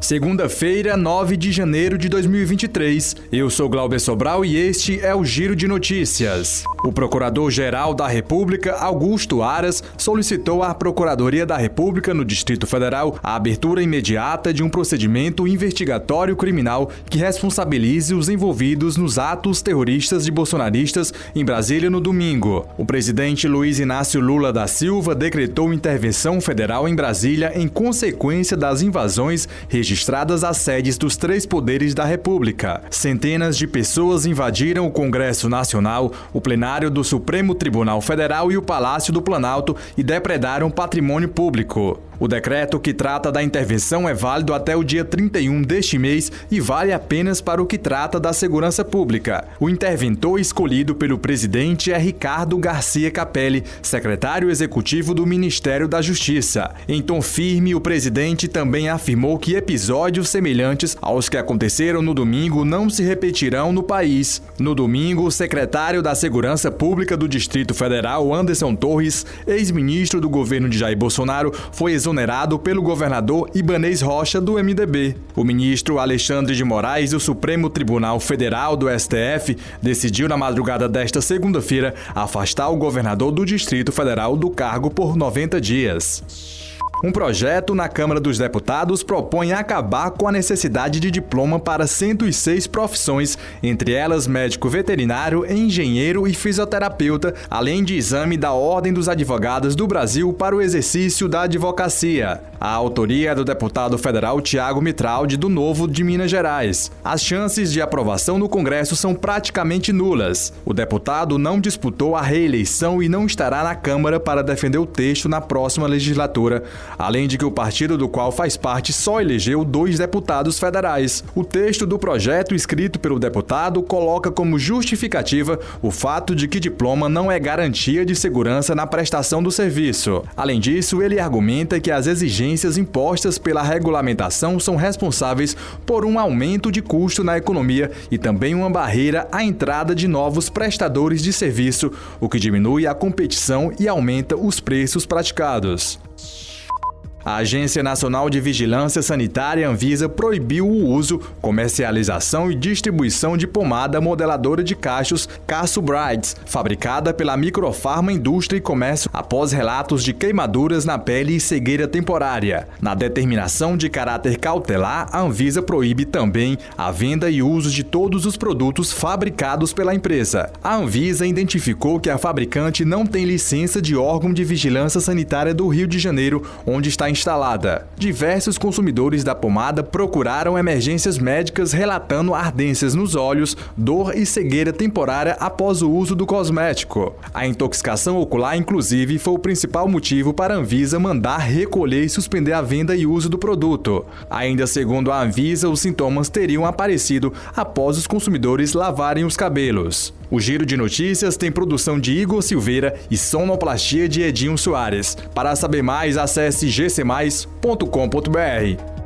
Segunda-feira, 9 de janeiro de 2023. Eu sou Glauber Sobral e este é o Giro de Notícias. O Procurador-Geral da República, Augusto Aras, solicitou à Procuradoria da República no Distrito Federal a abertura imediata de um procedimento investigatório criminal que responsabilize os envolvidos nos atos terroristas de bolsonaristas em Brasília no domingo. O presidente Luiz Inácio Lula da Silva decretou intervenção federal em Brasília em consequência das invasões registradas às sedes dos três poderes da República. Centenas de pessoas invadiram o Congresso Nacional, o plenário do Supremo Tribunal Federal e o Palácio do Planalto e depredaram patrimônio público. O decreto que trata da intervenção é válido até o dia 31 deste mês e vale apenas para o que trata da segurança pública. O interventor escolhido pelo presidente é Ricardo Garcia Capelli, secretário executivo do Ministério da Justiça. Em tom firme, o presidente também afirmou que episódios semelhantes aos que aconteceram no domingo não se repetirão no país. No domingo, o secretário da Segurança Pública do Distrito Federal, Anderson Torres, ex-ministro do governo de Jair Bolsonaro, foi exonerado pelo governador Ibanez Rocha do MDB. O ministro Alexandre de Moraes do Supremo Tribunal Federal do STF decidiu na madrugada desta segunda-feira afastar o governador do Distrito Federal do cargo por 90 dias. Um projeto na Câmara dos Deputados propõe acabar com a necessidade de diploma para 106 profissões, entre elas médico veterinário, engenheiro e fisioterapeuta, além de exame da Ordem dos Advogados do Brasil para o exercício da advocacia. A autoria é do deputado federal Tiago Mitraldi, do Novo de Minas Gerais. As chances de aprovação no Congresso são praticamente nulas. O deputado não disputou a reeleição e não estará na Câmara para defender o texto na próxima legislatura além de que o partido do qual faz parte só elegeu dois deputados federais. O texto do projeto escrito pelo deputado coloca como justificativa o fato de que diploma não é garantia de segurança na prestação do serviço. Além disso, ele argumenta que as exigências impostas pela regulamentação são responsáveis por um aumento de custo na economia e também uma barreira à entrada de novos prestadores de serviço, o que diminui a competição e aumenta os preços praticados. A Agência Nacional de Vigilância Sanitária Anvisa proibiu o uso, comercialização e distribuição de pomada modeladora de cachos Casso Brides, fabricada pela Microfarma Indústria e Comércio após relatos de queimaduras na pele e cegueira temporária. Na determinação de caráter cautelar, a Anvisa proíbe também a venda e uso de todos os produtos fabricados pela empresa. A Anvisa identificou que a fabricante não tem licença de órgão de vigilância sanitária do Rio de Janeiro, onde está instalada. Diversos consumidores da pomada procuraram emergências médicas relatando ardências nos olhos, dor e cegueira temporária após o uso do cosmético. A intoxicação ocular, inclusive, foi o principal motivo para a Anvisa mandar recolher e suspender a venda e uso do produto. Ainda segundo a Anvisa, os sintomas teriam aparecido após os consumidores lavarem os cabelos. O Giro de Notícias tem produção de Igor Silveira e sonoplastia de Edinho Soares. Para saber mais, acesse gcmais.com.br.